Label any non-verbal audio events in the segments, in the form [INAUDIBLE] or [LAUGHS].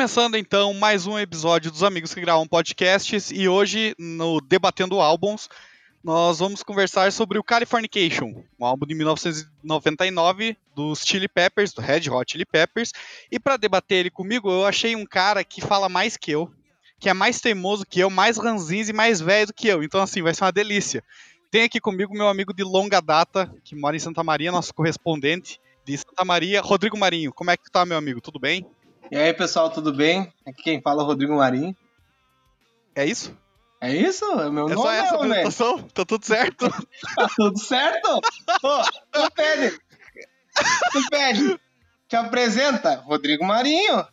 Começando então mais um episódio dos Amigos que Gravam Podcasts e hoje no Debatendo Álbuns nós vamos conversar sobre o Californication, um álbum de 1999 dos Chili Peppers, do Red Hot Chili Peppers. E para debater ele comigo, eu achei um cara que fala mais que eu, que é mais teimoso que eu, mais ranzinza e mais velho do que eu. Então assim, vai ser uma delícia. Tem aqui comigo meu amigo de longa data, que mora em Santa Maria, nosso correspondente de Santa Maria, Rodrigo Marinho. Como é que tá, meu amigo? Tudo bem? E aí, pessoal, tudo bem? Aqui quem fala é o Rodrigo Marinho. É isso? É isso? É meu é nome, só essa não, né? Tá tudo certo? [LAUGHS] tá tudo certo? Ô, tu pede. Tu pede. Te apresenta, Rodrigo Marinho.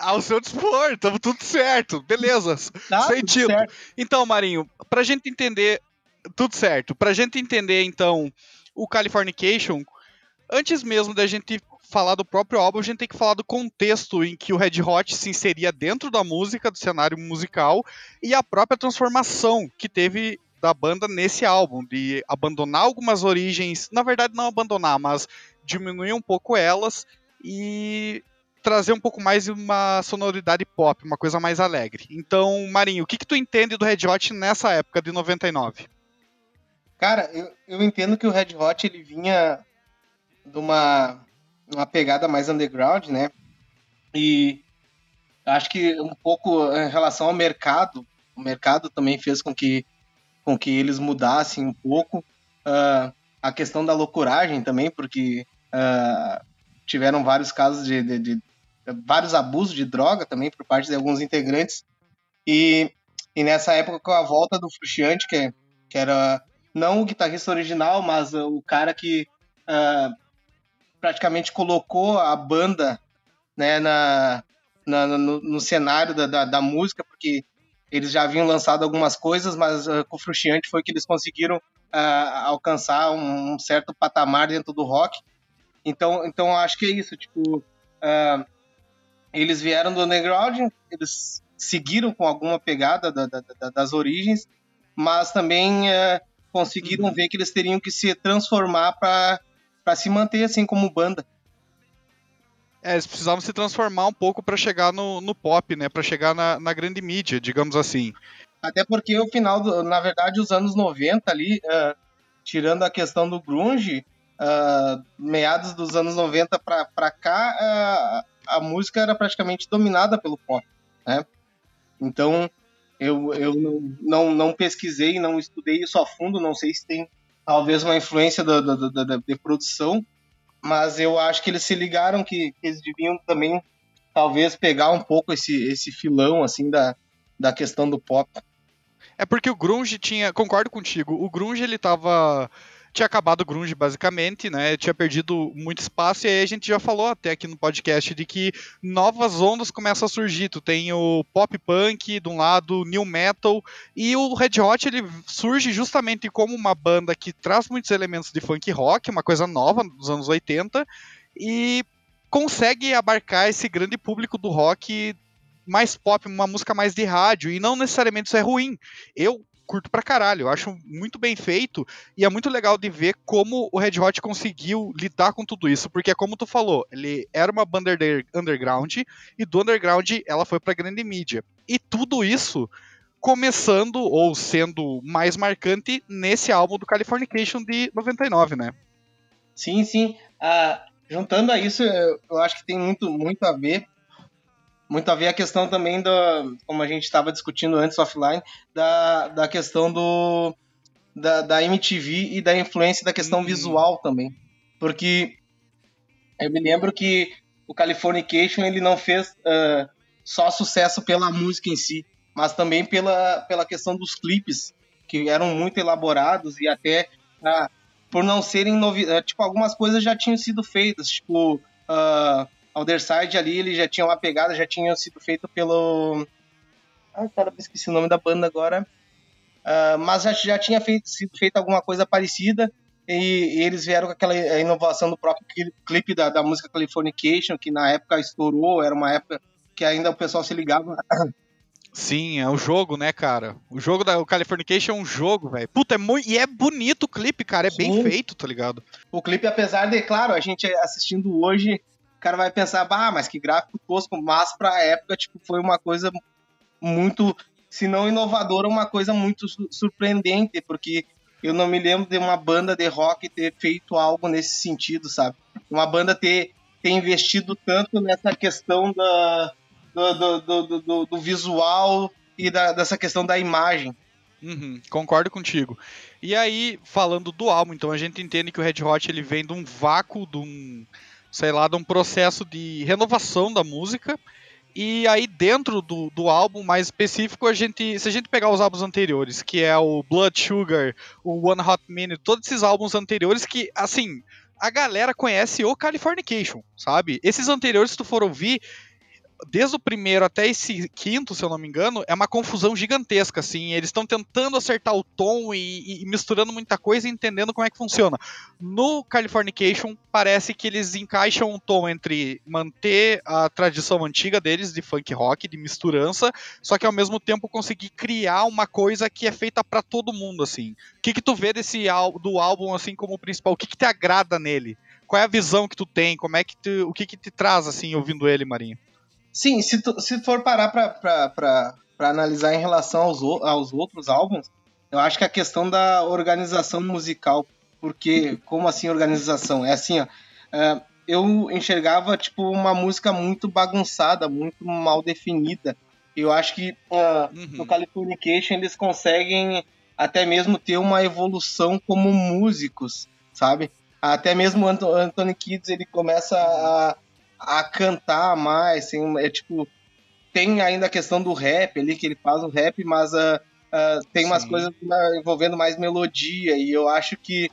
Ao seu dispor, tamo tudo certo. Beleza. Tá, título. certo. Então, Marinho, pra gente entender. Tudo certo. Pra gente entender, então, o Californication, antes mesmo da gente falar do próprio álbum, a gente tem que falar do contexto em que o Red Hot se inseria dentro da música, do cenário musical, e a própria transformação que teve da banda nesse álbum, de abandonar algumas origens, na verdade não abandonar, mas diminuir um pouco elas e trazer um pouco mais uma sonoridade pop, uma coisa mais alegre. Então, Marinho, o que, que tu entende do Red Hot nessa época de 99? Cara, eu, eu entendo que o Red Hot ele vinha de uma, uma pegada mais underground, né? E acho que um pouco em relação ao mercado, o mercado também fez com que, com que eles mudassem um pouco. Ah, a questão da loucuragem também, porque ah, tiveram vários casos de, de- de- vários abusos de droga também por parte de alguns integrantes. E, e nessa época, com a volta do Frusciante, que, que era não o guitarrista original, mas o cara que ah, praticamente colocou a banda né, na, na- no, no cenário da, da, da música, porque eles já haviam lançado algumas coisas, mas ah, com o Frusciante foi que eles conseguiram ah, alcançar um, um certo patamar dentro do rock. Então, então acho que é isso, tipo, ah, eles vieram do underground, eles seguiram com alguma pegada da- da- da- das origens, mas também conseguiram ver que eles teriam que se transformar para se manter assim como banda. É, eles precisavam se transformar um pouco pra chegar no, no pop, né? Pra chegar na, na grande mídia, digamos assim. Até porque o final, do, na verdade, os anos 90 ali, ah, tirando a questão do grunge, ah, meados dos anos 90 pra, pra cá, ah, a música era praticamente dominada pelo pop, né? Então, eu, eu não, não, não pesquisei, não estudei isso a fundo, não sei se tem talvez uma influência da, da, da, da- de produção, mas eu acho que eles se ligaram que, que eles deviam também talvez pegar um pouco esse, esse filão, assim, da, da questão do pop. É porque o grunge tinha, concordo contigo, o grunge ele tava tinha acabado o grunge basicamente, né? Tinha perdido muito espaço e aí a gente já falou até aqui no podcast de que novas ondas começam a surgir. Tu tem o pop punk de um lado, new metal e o Red Hot ele surge justamente como uma banda que traz muitos elementos de funk rock, uma coisa nova dos anos 80 e consegue abarcar esse grande público do rock mais pop, uma música mais de rádio, e não necessariamente isso é ruim. Eu curto pra caralho, eu acho muito bem feito, e é muito legal de ver como o Red Hot conseguiu lidar com tudo isso, porque como tu falou, ele era uma banda under- underground, e do underground ela foi pra grande mídia. E tudo isso começando, ou sendo mais marcante, nesse álbum do Californication de 99, né? Sim, sim. Ah, juntando a isso, eu acho que tem muito, muito a ver. Muito a ver a questão também da, como a gente estava discutindo antes offline, da, da questão do da, da MTV e da influência da questão Hum. visual também. Porque eu me lembro que o Californication ele não fez ah, só sucesso pela música em si, mas também pela, pela questão dos clipes, que eram muito elaborados e até ah, por não serem novidades. Tipo, algumas coisas já tinham sido feitas, tipo, uh, Alderside ali, ele já tinha uma pegada, já tinha sido feito pelo. Ah, cara, eu esqueci o nome da banda agora. Ah, mas já, já tinha feito, sido feita alguma coisa parecida. E, e eles vieram com aquela inovação do próprio cli- clipe da, da música Californication, que na época estourou, era uma época que ainda o pessoal se ligava. Sim, é o jogo, né, cara? O jogo da o Californication é um jogo, velho. Puta, é muito. E é bonito o clipe, cara. É bem Sim. feito, tá ligado? O clipe, apesar de, claro, a gente assistindo hoje, cara vai pensar, bah, mas que gráfico tosco, mas pra época, tipo, foi uma coisa muito, se não inovadora, uma coisa muito surpreendente, porque eu não me lembro de uma banda de rock ter feito algo nesse sentido, sabe? Uma banda ter, ter investido tanto nessa questão da, do, do, do, do, do visual e da, dessa questão da imagem. Uhum, concordo contigo. E aí, falando do álbum, então a gente entende que o Red Hot ele vem de um vácuo, de um, sei lá, de um processo de renovação da música. E aí, dentro do, do álbum mais específico, a gente, se a gente pegar os álbuns anteriores, que é o Blood Sugar, o One Hot Minute, todos esses álbuns anteriores que, assim, a galera conhece o Californication, sabe? Esses anteriores, se tu for ouvir, desde o primeiro até esse quinto, se eu não me engano, é uma confusão gigantesca, assim. Eles estão tentando acertar o tom e, e, misturando muita coisa e entendendo como é que funciona. No Californication, parece que eles encaixam um tom entre manter a tradição antiga deles de funk rock, de misturança, só que ao mesmo tempo conseguir criar uma coisa que é feita para todo mundo, assim. O que que tu vê desse do álbum, assim, como principal? O que que te agrada nele? Qual é a visão que tu tem? Como é que tu, o que que te traz, assim, ouvindo ele, Marinho? Sim, se, tu, se for parar pra, pra, pra, pra analisar em relação aos, aos outros álbuns, eu acho que a questão da organização musical, porque, como assim organização? É assim, ó, uh, eu enxergava, tipo, uma música muito bagunçada, muito mal definida. Eu acho que uh, uhum. no Californication eles conseguem até mesmo ter uma evolução como músicos, sabe? Até mesmo o Anthony Kids ele começa a, a cantar mais, assim, é tipo, tem ainda a questão do rap ali, que ele faz o rap, mas uh, uh, tem Sim. umas coisas envolvendo mais melodia, e eu acho que,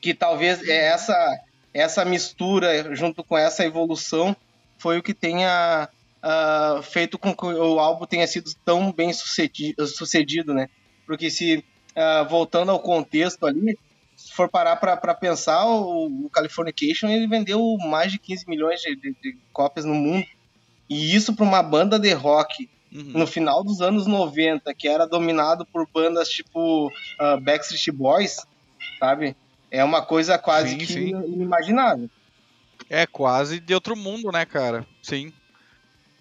que talvez é essa, essa mistura junto com essa evolução foi o que tenha uh, feito com que o álbum tenha sido tão bem sucedido, sucedido né? Porque se, voltando ao contexto ali, se for parar para pensar, o, o, Californication ele vendeu mais de 15 milhões de, de, de cópias no mundo. E isso para uma banda de rock uhum. no final dos anos 90, que era dominado por bandas tipo uh, Backstreet Boys, sabe? É uma coisa quase sim, que sim. inimaginável. É quase de outro mundo, né, cara? Sim.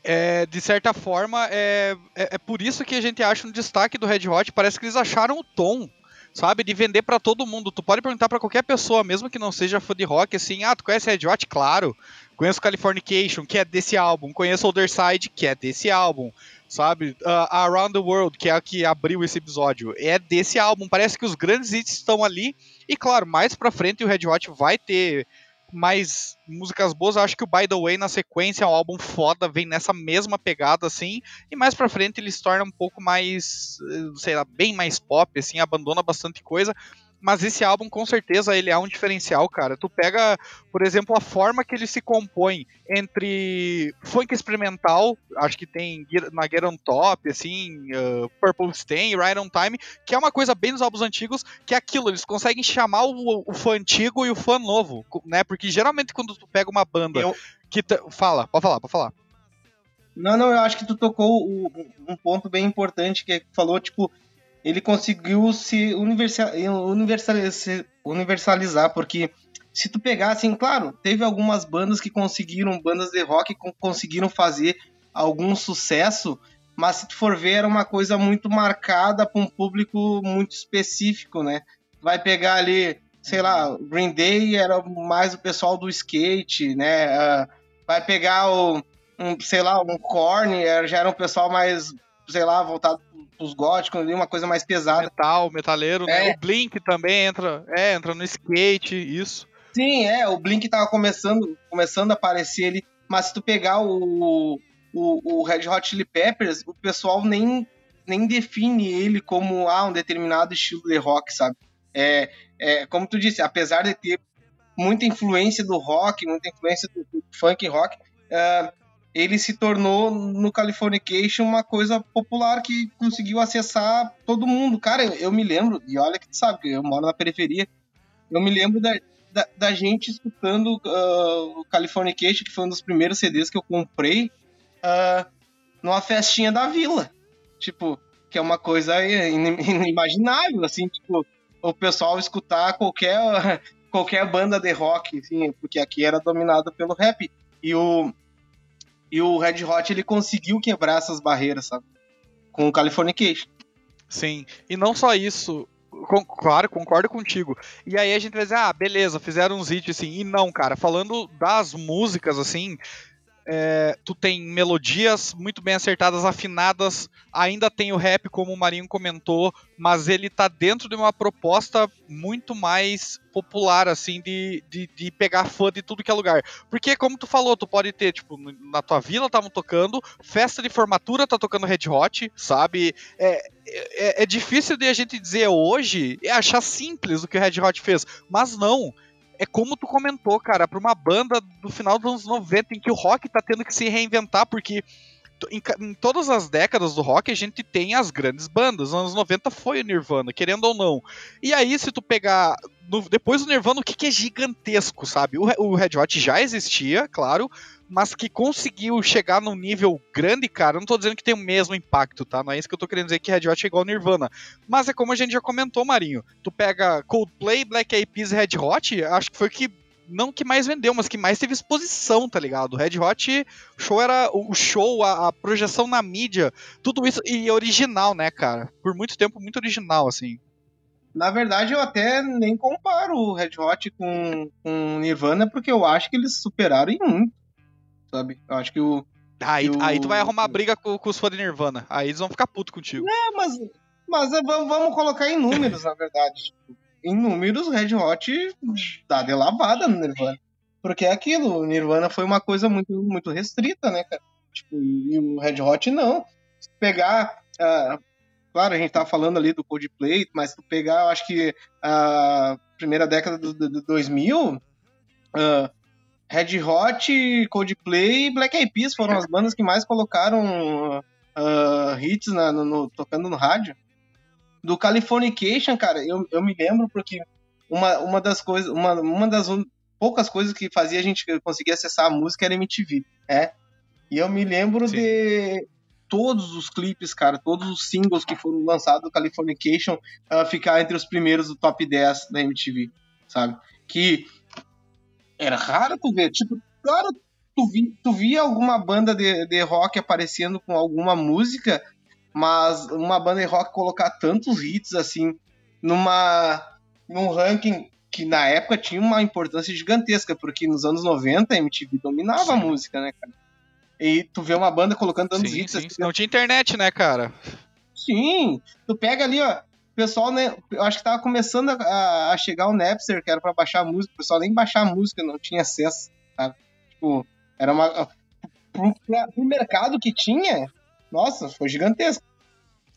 É, de certa forma, é, é, é, por isso que a gente acha um destaque do Red Hot. Parece que eles acharam o tom sabe? De vender para todo mundo. Tu pode perguntar para qualquer pessoa, mesmo que não seja fã de rock, assim, ah, tu conhece Red Hot? Claro. Conheço Californication, que é desse álbum. Conheço Older Side, que é desse álbum. Sabe? Uh, Around the World, que é a que abriu esse episódio, é desse álbum. Parece que os grandes hits estão ali. E claro, mais pra frente o Red Hot vai ter mais músicas boas. Eu acho que o By the Way na sequência é um álbum foda, vem nessa mesma pegada assim, e mais pra frente ele se torna um pouco mais, eh, sei lá, bem mais pop, assim, abandona bastante coisa, mas esse álbum com certeza ele é um diferencial, cara. Tu pega, por exemplo, a forma que ele se compõe entre funk experimental, acho que tem na Get On Top, assim, uh, Purple Stain, Right On Time, que é uma coisa bem dos álbuns antigos, que é aquilo, eles conseguem chamar o, o fã antigo e o fã novo, né? Porque geralmente quando tu pega uma banda eu... que fala, pode falar, pode falar. Não, não, eu acho que tu tocou um ponto bem importante que falou, tipo, ele conseguiu se universalizar, porque se tu pegar, assim, claro, teve algumas bandas que conseguiram, bandas de rock que conseguiram fazer algum sucesso, mas se tu for ver, era uma coisa muito marcada para um público muito específico, né? Vai pegar ali, sei lá, Green Day era mais o pessoal do skate, né? Uh, vai pegar o, um, sei lá, um Korn, já era um pessoal mais, sei lá, voltado os góticos ali, uma coisa mais pesada. Metal, metaleiro, né? é. né? O Blink também entra, é, entra no skate, isso. Sim, é, o Blink tava começando, começando a aparecer ali, mas se tu pegar o, o, o Red Hot Chili Peppers, o pessoal nem, nem define ele como ah, um determinado estilo de rock, sabe? É, é, como tu disse, apesar de ter muita influência do rock, muita influência do, do funk rock, uh, ele se tornou no Californication uma coisa popular que conseguiu acessar todo mundo. Cara, eu, me lembro, e olha que tu sabe, eu moro na periferia, eu me lembro da, da, da gente escutando uh, o Californication, que foi um dos primeiros CDs que eu comprei, uh, numa festinha da vila. Tipo, que é uma coisa inimaginável, assim, tipo, o pessoal escutar qualquer, [LAUGHS] qualquer banda de rock, assim, porque aqui era dominado pelo rap. E o, e o Red Hot ele conseguiu quebrar essas barreiras, sabe? Com o Californication. Sim, e não só isso, com, claro, concordo contigo. E aí a gente vai dizer, ah, beleza, fizeram uns hits assim. E não, cara, falando das músicas, assim, é, tu tem melodias muito bem acertadas, afinadas, ainda tem o rap, como o Marinho comentou, mas ele tá dentro de uma proposta muito mais popular, assim, de, de, de, pegar fã de tudo que é lugar. Porque, como tu falou, tu pode ter, tipo, na tua vila estavam tocando, festa de formatura tá tocando Red Hot, sabe? É, é, é difícil de a gente dizer hoje, e achar simples o que o Red Hot fez, mas não é como tu comentou, cara, pra uma banda do final dos anos 90 em que o rock tá tendo que se reinventar, porque em, em, todas as décadas do rock a gente tem as grandes bandas. Nos anos 90 foi o Nirvana, querendo ou não. E aí, se tu pegar. No, depois do Nirvana, o que, que é gigantesco, sabe? O, o Red Hot já existia, claro, mas que conseguiu chegar num nível grande, cara, não tô dizendo que tem o mesmo impacto, tá? Não é isso que eu tô querendo dizer que Red Hot é igual Nirvana. Mas é como a gente já comentou, Marinho. Tu pega Coldplay, Black Eyed Peas e Red Hot, acho que foi que não que mais vendeu, mas que mais teve exposição, tá ligado? Red Hot, o show era o show, a, a, projeção na mídia, tudo isso e original, né, cara? Por muito tempo muito original assim. Na verdade, eu até nem comparo o Red Hot com, com Nirvana, porque eu acho que eles superaram em muito sabe? Eu acho que o. Aí, que aí tu vai arrumar briga com, com os fãs de Nirvana. Aí eles vão ficar putos contigo. É, mas, mas é, vamos, colocar em números, na verdade. Em números, Red Hot tá de lavada no Nirvana. Porque é aquilo, o Nirvana foi uma coisa muito, muito restrita, né, cara? Tipo, e o Red Hot não. Se pegar. Uh, claro, a gente tava falando ali do Coldplay, mas se tu pegar, eu acho que a primeira década do 2000. Uh, Red Hot, Coldplay e Black Eyed Peas foram as bandas que mais colocaram uh, hits na, no, no, tocando no rádio. Do Californication, cara, eu, eu me lembro porque uma, uma das coisas, uma, uma das poucas coisas que fazia a gente conseguir acessar a música era MTV, é. E eu me lembro Sim. de todos os clipes, cara, todos os singles que foram lançados do Californication uh, ficar entre os primeiros do top 10 da MTV, sabe? Que era raro tu ver. Tipo, claro, tu, vi, tu via alguma banda de, de rock aparecendo com alguma música, mas uma banda de rock colocar tantos hits assim numa num ranking que na época tinha uma importância gigantesca, porque nos anos 90 a MTV dominava sim. a música, né, cara? E tu vê uma banda colocando tantos sim, hits. Sim. Assim, não tinha internet, né, cara? Sim. Tu pega ali, ó, o pessoal, né, eu acho que tava começando a, a chegar o Napster, que era pra baixar a música, o pessoal nem baixar a música, não tinha acesso, sabe? Tipo, era uma. Pro, pro mercado que tinha, nossa, foi gigantesco.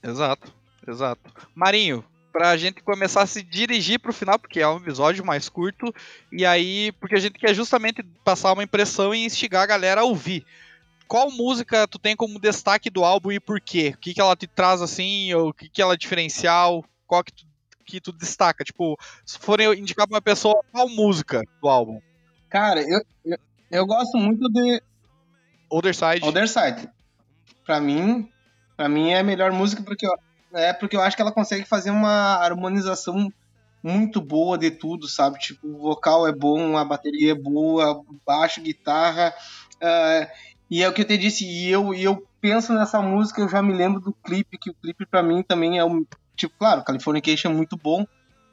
Exato, exato. Marinho, pra gente começar a se dirigir pro final, porque é um episódio mais curto, e aí, porque a gente quer justamente passar uma impressão e instigar a galera a ouvir qual música tu tem como destaque do álbum e por quê? O que, que ela te traz assim, ou o que, que ela é diferencial? Qual que tu, que tu destaca? Tipo, se forem indicar pra uma pessoa, qual música do álbum? Cara, eu, eu, eu gosto muito de. Other Side. Other Side. Pra mim, pra mim é a melhor música porque eu, é porque eu acho que ela consegue fazer uma harmonização muito boa de tudo, sabe? Tipo, o vocal é bom, a bateria é boa, baixo, guitarra. Uh, e é o que eu te disse, e eu, e eu penso nessa música, eu já me lembro do clipe, que o clipe para mim também é um. Tipo, claro, Californication é muito bom,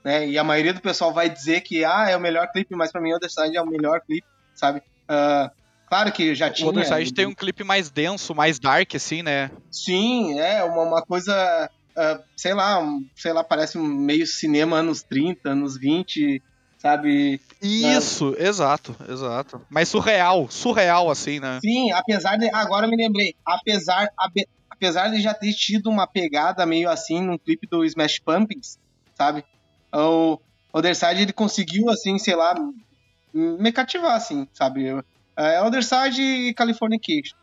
né? E a maioria do pessoal vai dizer que ah, é o melhor clipe, mas para mim o Other Side é o melhor clipe, sabe? Uh, claro que já tinha. O Other Side tem um clipe mais denso, mais dark, assim, né? Sim, é, uma, uma coisa. Uh, sei lá, um, sei lá, parece um meio cinema anos 30, anos 20, sabe? Isso, né? exato, exato. Mas surreal, surreal assim, né? Sim, apesar de. Agora me lembrei. Apesar, apesar de já ter tido uma pegada meio assim num clipe do Smash Pumpkins, sabe? O Otherside ele conseguiu, assim, sei lá, me cativar, assim, sabe? É Otherside e Californication.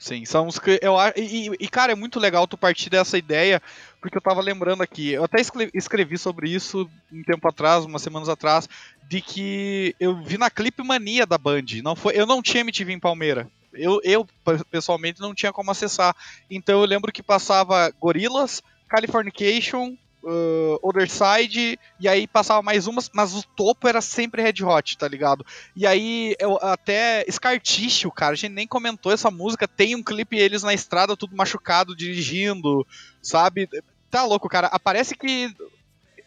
Sim, são os que eu e, e, cara, é muito legal tu partir dessa ideia, porque eu tava lembrando aqui, eu até escrevi sobre isso um tempo atrás, umas semanas atrás, de que eu vi na Clip Mania da Band, não foi, eu não tinha MTV em Palmeira. Eu, eu pessoalmente não tinha como acessar. Então eu lembro que passava Gorilas, Californication, uh, Other Side, e aí passava mais umas, mas o topo era sempre Red Hot, tá ligado? E aí, eu, até Scar Tissue, cara, a gente nem comentou essa música, tem um clipe eles na estrada, tudo machucado, dirigindo, sabe? Tá louco, cara. Aparece que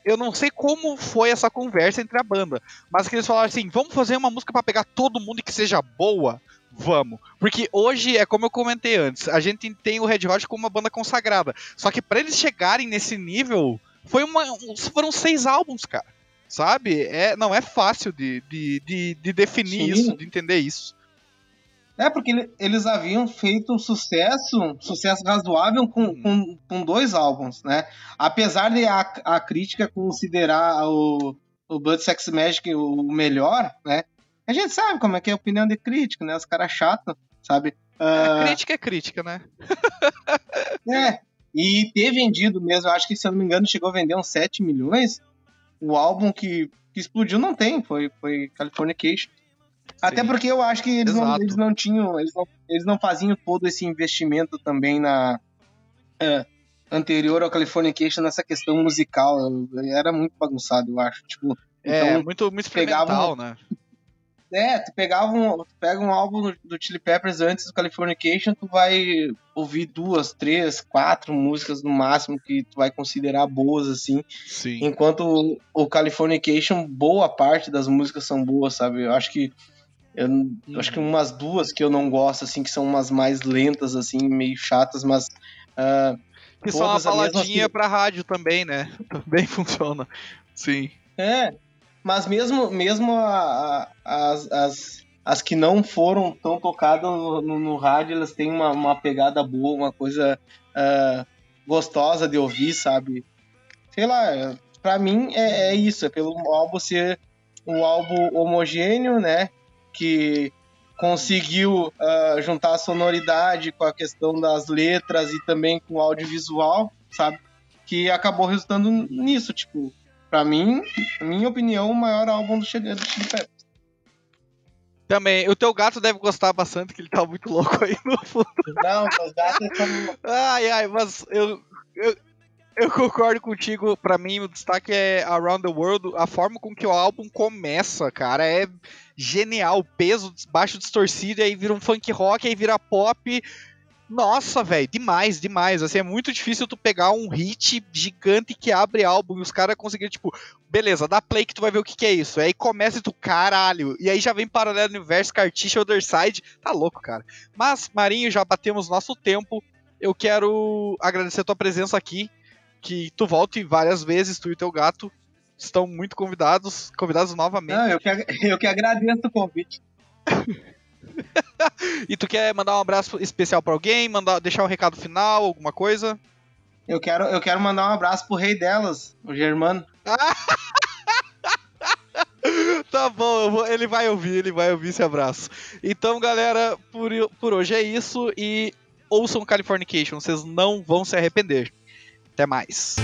eu não sei como foi essa conversa entre a banda, mas que eles falaram assim: vamos fazer uma música para pegar todo mundo e que seja boa. Vamos. Porque hoje é como eu comentei antes, a gente tem o Red Hot como uma banda consagrada. Só que para eles chegarem nesse nível, foi uma, foram seis álbuns, cara. Sabe? É, não é fácil de, de, de, de definir Sim. isso, de entender isso. É, porque eles haviam feito sucesso, sucesso razoável com, uhum. com, com, dois álbuns, né? Apesar de a, a crítica considerar o, o Blood Sex Magic o melhor, né? A gente sabe como é que é a opinião de crítica, né? Os caras chatos, sabe? Uh... crítica é crítica, né? [LAUGHS] é, e ter vendido mesmo, acho que se eu não me engano chegou a vender uns 7 milhões. O álbum que, que explodiu não tem, foi, foi Californication. Até porque eu acho que eles não, eles não, tinham, eles não, eles não faziam todo esse investimento também na é, anterior ao Californication nessa questão musical. Era muito bagunçado, eu acho. Tipo, é, então, muito, muito experimental, pegavam, né? É, tu pegava um, tu pega um álbum do Chili Peppers antes do Californication, tu vai ouvir duas, três, quatro músicas no máximo que tu vai considerar boas, assim. Sim. Enquanto o Californication, boa parte das músicas são boas, sabe? Eu acho que eu, uhum. acho que umas duas que eu não gosto, assim, que são umas mais lentas, assim, meio chatas, mas. Uh, que são uma baladinha pra rádio também, né? [LAUGHS] Também funciona. Sim. É, mas mesmo, mesmo a, a, as, as, as que não foram tão tocadas no, no, no rádio, elas têm uma, uma pegada boa, uma coisa uh, gostosa de ouvir, sabe? Sei lá, pra mim é, é isso, é pelo álbum ser um álbum homogêneo, né? que conseguiu uh, juntar a sonoridade com a questão das letras e também com o audiovisual, sabe? Que acabou resultando nisso, tipo, para mim, minha opinião, o maior álbum do Chili Peppers. Também, o teu gato deve gostar bastante, que ele tá muito louco aí no fundo. Não, meus gatos estão. Ai, ai, mas eu, eu, eu concordo contigo. Para mim, o destaque é Around the World. A forma com que o álbum começa, cara, é genial. Peso, baixo distorcido, aí vira um funk rock, aí vira pop. Nossa, velho, demais, demais. Assim, é muito difícil tu pegar um hit gigante que abre álbum e os caras conseguiram, tipo, beleza, dá play que tu vai ver o que, que é isso. Aí começa e tu, caralho. E aí já vem Paralelo Universo, Cartiche, Other Side. Tá louco, cara. Mas, Marinho, já batemos nosso tempo. Eu quero agradecer a tua presença aqui que tu volte várias vezes, tu e teu gato estão muito convidados, convidados novamente. Não, eu que, [LAUGHS] eu que agradeço o convite. [LAUGHS] [LAUGHS] e tu quer mandar um abraço especial para alguém, mandar, deixar um recado final, alguma coisa? Eu quero, eu quero mandar um abraço pro rei delas, o Germano. [LAUGHS] tá bom, vou, ele vai ouvir, ele vai ouvir esse abraço. Então, galera, por, por hoje é isso e ouçam Californication, vocês não vão se arrepender. Até mais.